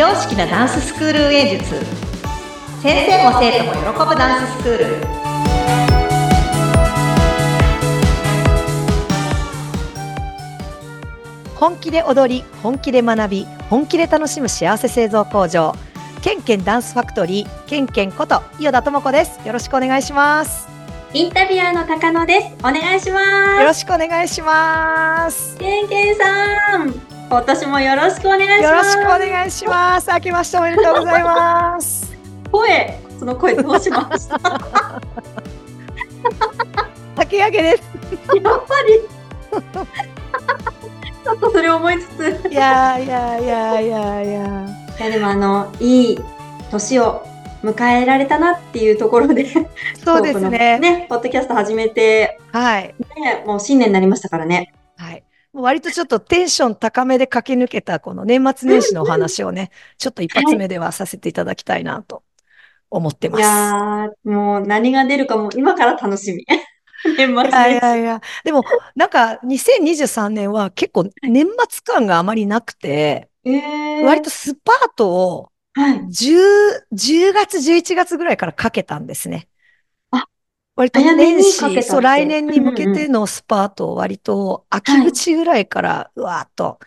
常識なダンススクール運営術。先生も生徒も喜ぶダンススクール。本気で踊り本気で学び本気で楽しむ幸せ製造工場。ケンケンダンスファクトリーケンケンこと伊予田智子です。よろしくお願いします。インタビュアーの高野です。お願いしまよろしくお願いしますす。ケンケンさん、今年もよろしくお願いします。よろしくお願いします明けましておめでとうございます 声、その声どうしましたやっぱ竹上げですり。ちょっとそれ思いつつ。いやいやいやいやいやいやでもあの、いい年を迎えられたなっていうところで、そうですね ね、ポッドキャスト始めて、はいね、もう新年になりましたからね。割とちょっとテンション高めで駆け抜けたこの年末年始のお話をね、ちょっと一発目ではさせていただきたいなと思っています。やー、もう何が出るかも今から楽しみ。年末いやい年始。やいや、でもなんか2023年は結構年末感があまりなくて、えー、割とスパートをはい。10、10月、11月ぐらいからかけたんですね。あ割と年始、そう、来年に向けてのスパートを割と秋口ぐらいから、うわーっと、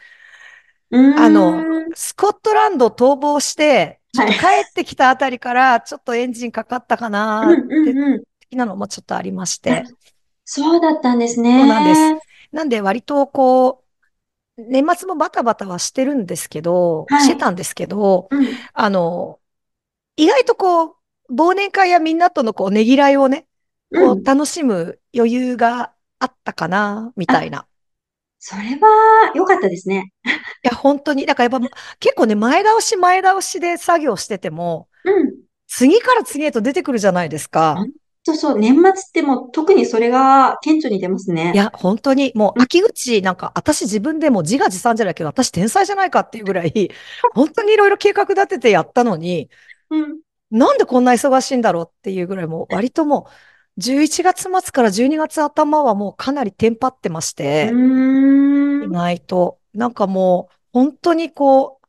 あのスコットランド逃亡して、ちょっとはい帰ってきたあたりから、ちょっとエンジンかかったかなって。的なのもちょっとありまして。そうだったんですね。そうなんですなんで割とこう、年末もバタバタはしてるんですけど、はいしてたんですけど、うん。あの、意外とこう、忘年会やみんなとのこう、ねぎらいをね、こうんう、楽しむ余裕があったかな、みたいな。それは良かったですね。いや、本当に。だからやっぱ結構ね、前倒し前倒しで作業してても、うん。次から次へと出てくるじゃないですか。そうそう、年末ってもう特にそれが顕著に出ますね。いや、本当に、もううん秋口なんか、私自分でも自画自賛じゃないけど、私天才じゃないかっていうぐらい、本当にいろいろ計画立ててやったのに、うん。なんでこんな忙しいんだろうっていうぐらい、もう割ともう、11月末から12月頭はもうかなりテンパってましうて、意。外と、なんかもう、本当にこう、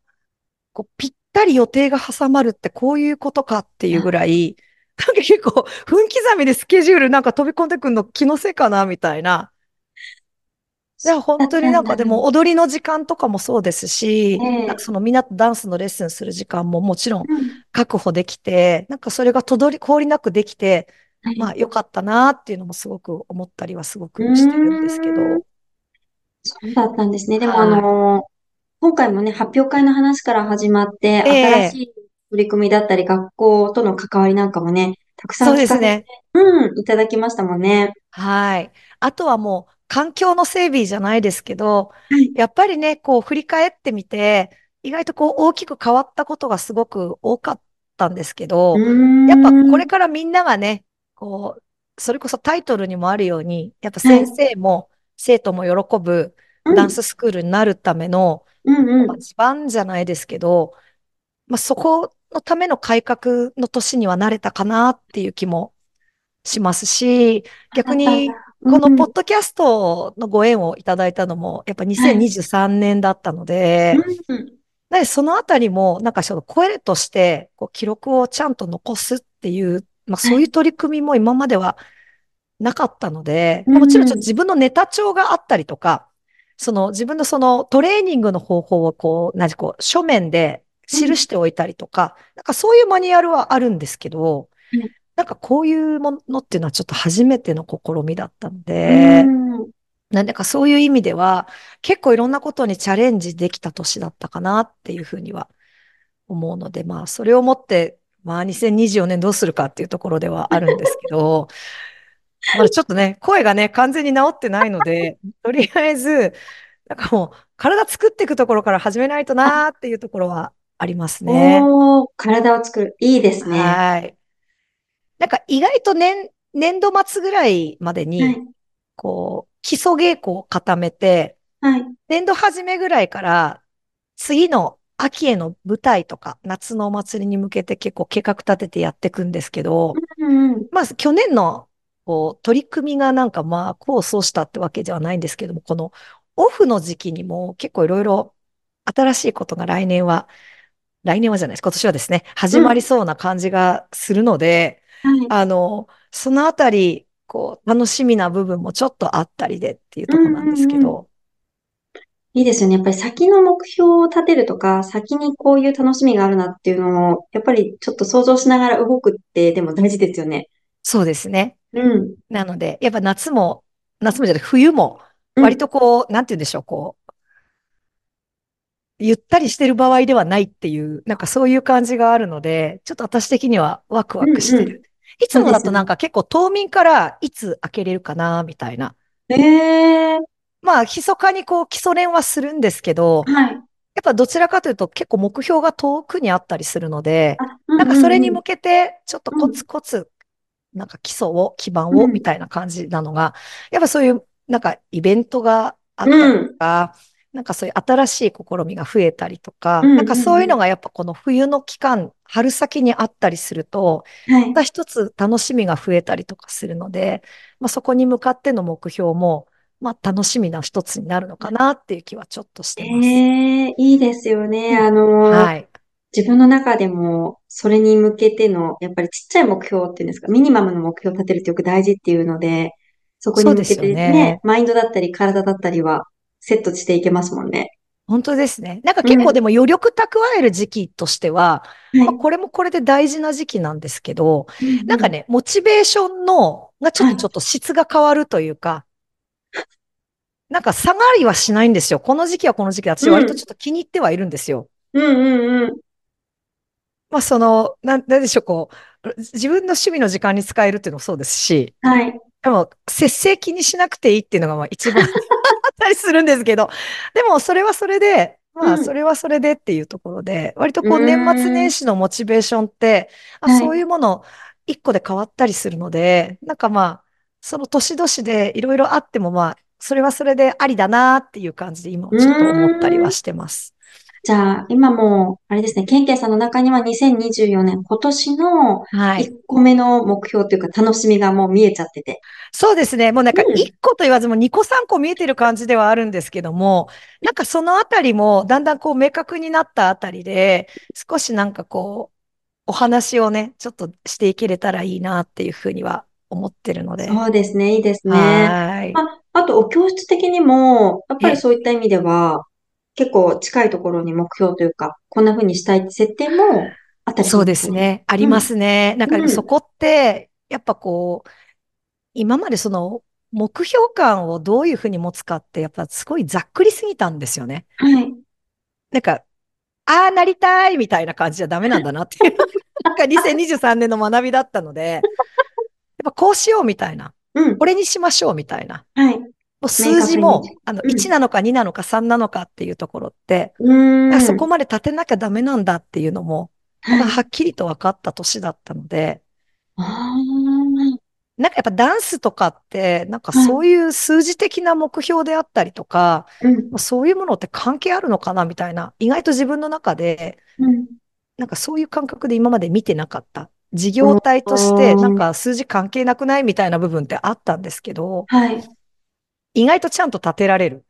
こうぴったり予定が挟まるってこういうことかっていうぐらい、なんか結構、分刻みでスケジュールなんか飛び込んでくるの気のせいかなみたいな。いや、本当になんかでも 踊りの時間とかもそうですし、ええなんかそのみんなとダンスのレッスンする時間ももちろん、確保できて、なんかそれがとどり、氷なくできて、はいまあ良かったなっていうのもすごく思ったりはすごくしてるんですけど。そうだったんですね。でも、はいあの、今回もね、発表会の話から始まって、ええ新しい取り組みだったり、学校との関わりなんかもね、たくさんそうですね。うん、いただきましたもんね。はい。あとはもう環境の整備じゃないですけどはい、やっぱりね、こう振り返ってみて、意外とこう大きく変わったことがすごく多かったんですけど。やっぱこれからみんながね、こう、それこそタイトルにもあるように、やっぱ先生も生徒も喜ぶうん。ダンススクールになるための、うんうん。まあ地盤じゃないですけど、まあ、そこのための改革の年にはなれたかなっていう気もしますし、逆にこのポッドキャストのご縁をいただいたのも、やっぱ2023年だったので、うんうん。なのでそのあたりも、なんかちょっと声として、こう記録をちゃんと残すっていう、まあそういう取り組みも今まではなかったので、うん。もちろんちょっと自分のネタ帳があったりとか、その自分のそのトレーニングの方法をこう、何こう、書面で記しておいたりとか、なんかそういうマニュアルはあるんですけどうん、なんかこういうものっていうのはちょっと初めての試みだったので、うん。なんでかそういう意味では、結構いろんなことにチャレンジできた年だったかなっていうふうには思うので、まあ、それをもって、まあ、2024年どうするかっていうところではあるんですけど、まだちょっとね、声がね、完全に治ってないので、とりあえず、なんかもう、体作っていくところから始めないとなーっていうところはありますね。おー、体を作る。いいですね。ははい。なんか意外と年、年度末ぐらいまでい。に、こう、基礎稽古を固めて、はい。年度初めぐらいから、次の秋への舞台とか、夏のお祭りに向けて結構計画立ててやっていくんですけど、うんうん。まず去年のこう取り組みがなんかまあ、こうそうしたってわけではないんですけども、このオフの時期にも結構いろいろ新しいことが来年は来年はじゃないです。今年はですね、始まりそうな感じがするので、はい。あの、そのあたり、こう、楽しみな部分もちょっとあったりでっていうところなんですけうんうんうんど、いいですよね。やっぱり先の目標を立てるとか、先にこういう楽しみがあるなっていうのを、やっぱりちょっと想像しながら動くってでも大事ですよね。そうですね。うん。なので、やっぱ夏も、夏もじゃない、冬も、うん割とこう、なんて言うんでしょう、こう、ゆったりしてる場合ではないっていう、なんかそういう感じがあるので、ちょっと私的にはワクワクしてうんる。いつもだとなんか結構冬眠からいつ開けれるかな、みたいな。ええまあ、密かにこう基礎練はするんですけど、はい。やっぱどちらかというと結構目標が遠くにあったりするので、あ、うなんかそれにうん向けてちょっとコツコツ、なんか基礎を、基盤を、うんみたいな感じなのが、やっぱそういうなんかイベントがあったりとか、なんかそういう新しい試みが増えたりとか、うんなんかそういうのがやっぱこの冬の期間、春先にあったりすると。また一つ楽しみが増えたりとかするので、まあ、そこに向かっての目標も、まあ、楽しみな一つになるのかなっていう気はちょっとしてます。ええいいですよね。うんあの、はい。自分の中でも、それに向けての、やっぱりちっちゃい目標っていうんですか、ミニマムの目標を立てるってよく大事っていうので、そこに向けてですよねね、マインドだったり体だったりはセットしていけますもんね。本当ですね。なんか結構でも余力蓄える時期としては、はいまあ、これもこれで大事な時期なんですけど、うんなんかね、モチベーションの、がちょっはいとちょっと質が変わるというか、なんか下がりはしないんですよ。この時期はこの時期で私割とちょっと気に入ってはいるんですよ。うんうんうん。まあその、なん、なんでしょう、こう、自分の趣味の時間に使えるっていうのもそうですし、はい。でも、節制気にしなくていいっていうのがまあ一番 あったりするんですけど、でもそれはそれで、まあうんそれはそれでっていうところで、割とこう年末年始のモチベーションって、あはいそういうもの一個で変わったりするので、なんかまあ、その年々でいろいろあってもまあ、それはそれでありだなっていう感じで今ちょっと思ったりはしてます。じゃあ、今もう、あれですね、ケンケンさんの中には2024年、今年のはい。1個目の目標というか楽しみがもう見えちゃってて。そうですね。もうなんかうん1個と言わずも2個3個見えてる感じではあるんですけども、なんかそのあたりもだんだんこう明確になったあたりで、少しなんかこう、お話をね、ちょっとしていけれたらいいなっていうふうには思ってるので。そうですね、いいですね。はい。あ、あと、お教室的にも、やっぱええりそういった意味では、結構近いところに目標というか、こんな風にしたいって設定もあったりしそうまですね。ありますね。なんかでもうんそこって、やっぱこう、今までその目標感をどういうふうに持つかって、やっぱすごいざっくりすぎたんですよね。はい。なんか、ああ、なりたいみたいな感じじゃダメなんだなっていう。なんか2023年の学びだったので、ぱこうしようみたいな。うん。これにしましょうみたいな。はい。もう数字もあの、うん1なのか2なのか3なのかっていうところって、うーん。あそこまで立てなきゃダメなんだっていうのも、はい。はっきりと分かった年だったので、なんかやっぱダンスとかって、なんかはいそういう数字的な目標であったりとか、うん。まあそういうものって関係あるのかなみたいな、意外と自分の中で、うん。なんかそういう感覚で今まで見てなかった。事業体として、うんなんか数字関係なくないみたいな部分ってあったんですけど、はい。っ意外とちゃんと立てられる。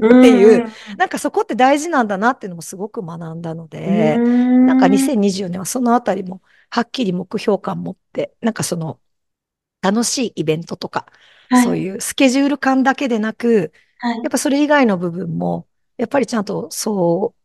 ていう。なんかそこって大事なんだなっていうのもすごく学んだので、ななんか2024年はそのあたりもはっきり目標感持って、なんかその楽しいイベントとか、そうう。いうスケジュール感だけでなく、はいやっぱそれ以外の部分も、やっぱりちゃんとそう、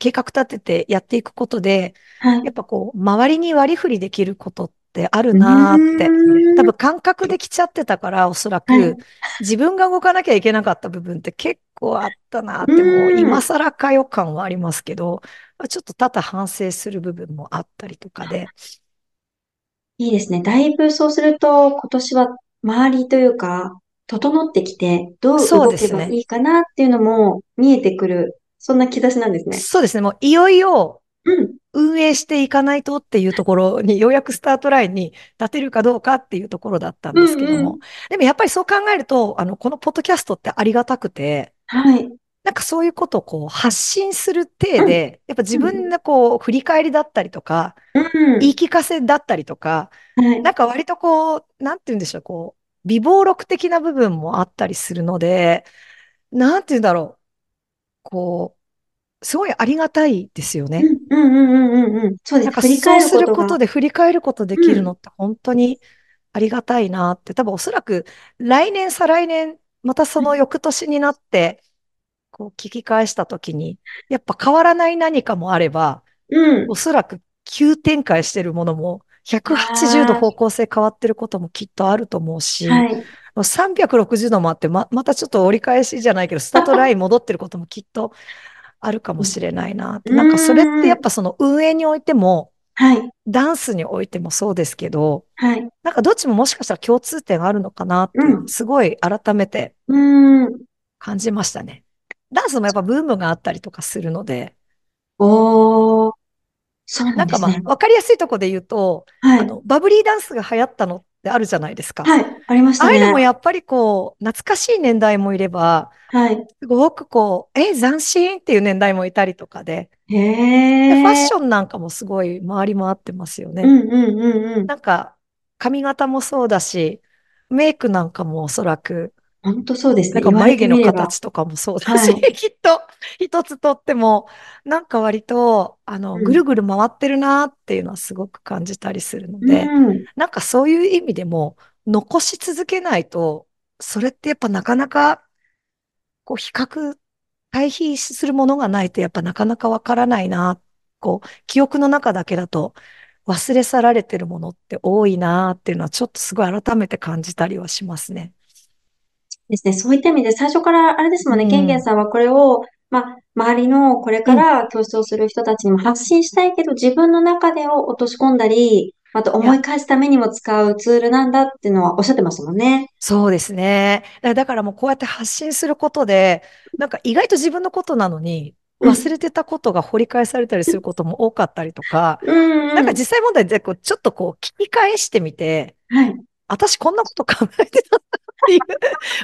計画立ててやっていくことで、はい。やっぱこう、周りに割り振りできることってあるなーって。多分感覚できちゃってたから、おそらく、はい自分が動かなきゃいけなかった部分って結構あったなって、うんもう今更かよ感はありますけど、ちょっと多々反省する部分もあったりとかで、いいですね。だいぶそうすると、今年は周りというか、整ってきて、どう動けそうですねばいいかなっていうのも見えてくる、そんな兆しなんですね。そうですね、もういよいようん。運営していかないとっていうところに、ようやくスタートラインに立てるかどうかっていうところだったんですけども、うんうんでもやっぱりそう考えると、あの、このポッドキャストってありがたくて、はい。なんかそういうことをこう発信する体で、やっぱ自分のこう振り返りだったりとか、うん。言い聞かせだったりとか、はい。なんか割とこう、なんて言うんでしょう、こう、微暴録的な部分もあったりするので、なんて言うんだろう、こう、すごいありがたいですよね。うんうんうんうんうんうん。そうです。なんかそうする。ことで振り返ることできるのって本当にありがたいなって、多分おそらく来年、再来年、またその翌年になって、こう聞き返したときに、やっぱ変わらない何かもあれば、うんお。そらく急展開してるものも、180度方向性変わってることもきっとあると思うし、はい。360度もあって、ま、またちょっと折り返しじゃないけど、スタートライン戻ってることもきっとあるかもしれないなって。うんなんかそれってやっぱその運営においても、はい。ダンスにおいてもそうですけど、はい。なんかどっちももしかしたら共通点あるのかなってすごい改めて。感じましたね。ダンスもやっぱブームがあったりとかするので、おー。そうななんんかまあ、ですね。わかりやすいとこで言うと、はい。あの、バブリーダンスが流行ったのってあるじゃないですか。はい。ありましたああいうのもね。やっぱりこう、懐かしい年代もいれば、はい。すごくこう、え、斬新っていう年代もいたりとかで、へでえ。ファッションなんかもすごい回り回ってますよね。うんうんうんうん。なんか、髪型もそうだし、メイクなんかもおそらく、本当そうですね。なんか眉毛の。形とかもそうだし、はきっと一つとっても、なんか割と、あの、うんぐるぐる回ってるなっていうのはすごく感じたりするのうで、ん。なんかそういう意味でも、残し続けないと、それってやっぱなかなか、こう、比較、対比するものがないとやっぱなかなかわからないな。こう、記憶の中だけだと忘れ去られてるものって多いなっていうのはちょっとすごい改めて感じたりはしますね。ですね。そういった意味で最初からあれですもんね。うんケンケンさんはこれを、まあ、周りのこれから教室をする人たちにも発信したいけど、自分の中でを落とし込んだり、また思い返すためにも使うツールなんだっていうのはおっしゃってましたもんね。そうですね。だからもうこうやって発信することで、なんか意外と自分のことなのに、うん忘れてたことが掘り返されたりすることも多かったりとか、うんうん。なんか実際問題でこうちょっとこう聞き返してみて、はい。私こんなこと考えてたんだっていう、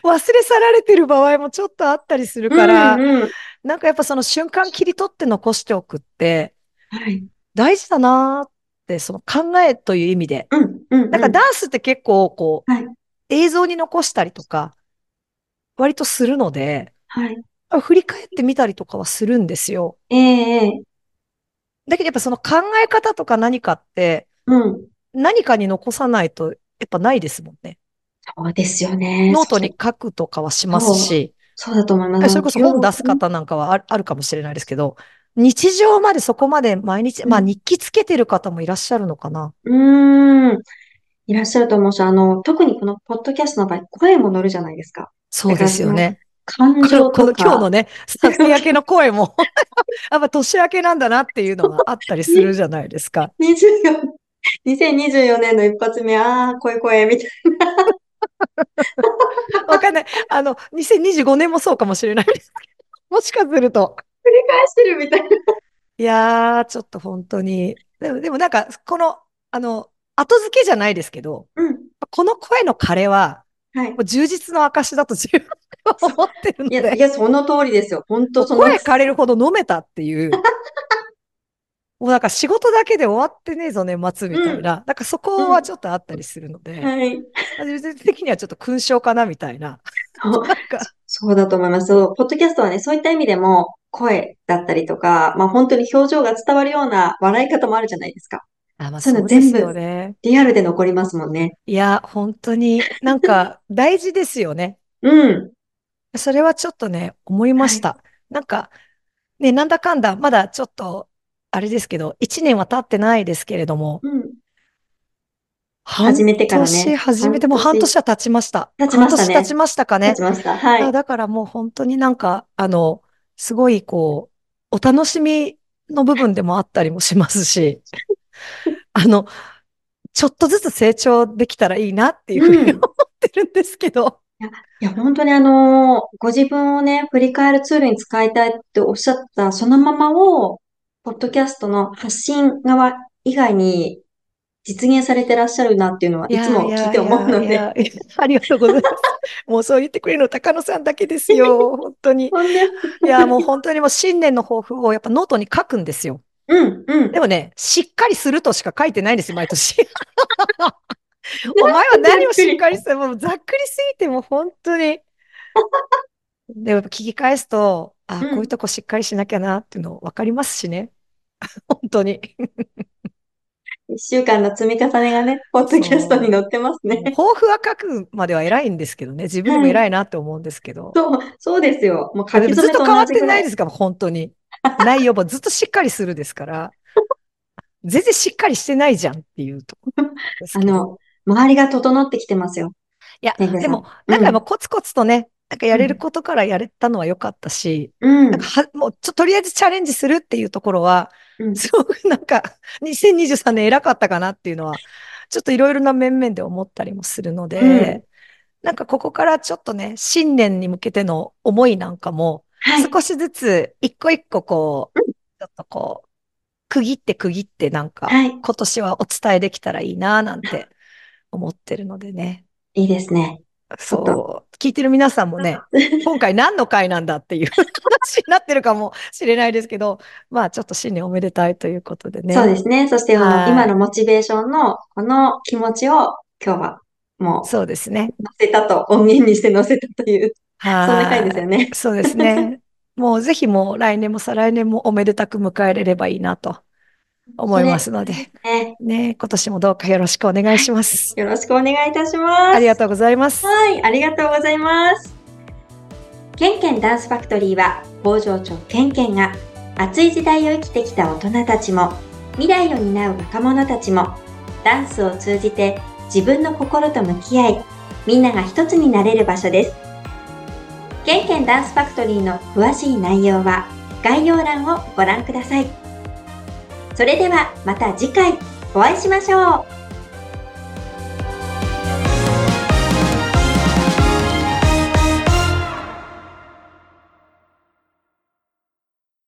忘れ去られてる場合もちょっとあったりするから、うんうん。なんかやっぱその瞬間切り取って残しておくってはい。大事だなーって、その考えという意味で。うんうんうん。なんかダンスって結構こう、はい。映像に残したりとか、割とするので、はい。振り返ってみたりとかはするんですよ。ええええだけどやっぱその考え方とか何かって、うん。何かに残さないとやっぱないですもんね。そうですよね。ノートに書くとかはしますし、そうだと思います。それこそ本出す方なんかはあるかもしれないですけど、日常までそこまで毎日、まあうん日記つけてる方もいらっしゃるのかな。うーん。いらっしゃると思うし、あの、特にこのポッドキャストの場合、声も乗るじゃないですか。そうですよね。感情この。今日のね、酒焼けの声も、やっぱ年明けなんだなっていうのがあったりするじゃないですか。24、2024年の一発目、ああ、声声、みたい わかんない。あの、2025年もそうかもしれないですけど。もしかすると。な、繰り返してるみたいな。いやー、ちょっと本当に。でも、でもなんか、この、あの、後付けじゃないですけど、うん。この声の枯れは、はいも。う充実の証だと自分では思ってるのいや、いで、や、その通りですよ。本当その、声枯れるほど飲めたっていう。もうなんか仕事だけで終わってねえぞ、年末みたいな。なんかそこはちょっとあったりするので、はい。自分的にはちょっと勲章かなみたいな。そう そうだと思います。そうポッドキャストはね、そういった意味でも、声だったりとか、まあ本当に表情が伝わるような笑い方もあるじゃないですか。あ、まあそういうの全部よね。リアルで残りますもんね。いや、本当になんか 大事ですよね。うん。それはちょっとね、思いました。なんか、ね、なんだかんだ、まだちょっと、あれですけど、一年は経ってないですけれども、うん。半始めてからね年、始めてもう半年は経ちました。経ちましたね半年経ちましたかね立ち。ました。はい。あだからもう本当になんか、あの、すごいこう、お楽しみの部分でもあったりもしますし、あの、ちょっとずつ成長できたらいいなっていうふうにうん思ってるんですけど、いや、本当にあのーご自分をね、振り返るツールに使いたいっておっしゃったそのままを、ポッドキャストの発信側以外に実現されてらっしゃるなっていうのはいつも聞いて思うので、いやいやいや ありがとうございます。もうそう言ってくれるの高野さんだけですよ、本当に。いや、もう本当にもう新年の抱負をやっぱノートに書くんですよ。うん、うん。でもね、しっかりするとしか書いてないんですよ、毎年。お前は何をしっかりするもうざっくりすぎてもう本当に。で、やっぱ聞き返すと、あ、うんこういうとこしっかりしなきゃなっていうの分かりますしね。本当に。一週間の積み重ねがね、ポッドキャストに載ってますね。抱負は書くまでは偉いんですけどね。自分でも偉いなって思うんですけど。そう、そうですよ。もう書でもずっとと変わって。ないですか？ら、本当に。内容もずっとしっかりするですから。全然しっかりしてないじゃんっていうところ。あの、周りが整ってきてますよ。いや、でも、なんかもうコツコツとね、なんかやれることからやれたのは良かったし、うんなんか。は、もうちょ、とりあえずチャレンジするっていうところは、うんすごくなんか、2023年偉かったかなっていうのは、ちょっといろいろな面々で思ったりもするので、うんなんかここからちょっとね、新年に向けての思いなんかも、はい。少しずつ一個一個こう、うちょっとこう、区切って区切ってなんか、はい。今年はお伝えできたらいいななんて思ってるのでね。いいですね。そう。聞いてる皆さんもね、今回何の回なんだっていう 話になってるかもしれないですけど、まあちょっと新年おめでたいということでね。そうですね。そして、今のモチベーションの、この気持ちを、今日は、もう、そうですね。載せたと、音源にして載せたという、はい。そんな回ですよね。そうですね。もうぜひもう来年も再来年もおめでたく迎えれればいいなと思いますので、ねね、今年もどうかよろしくお願いします。よろしくお願いいたします。ありがとうございます。はい、ありがとうございます。ケンケンダンスファクトリーは工場長ケンケンが熱い時代を生きてきた大人たちも未来を担う若者たちもダンスを通じて自分の心と向き合いみんなが一つになれる場所です。ケンケンダンスファクトリーの詳しい内容は概要欄をご覧ください。それではまた次回お会いしましょう。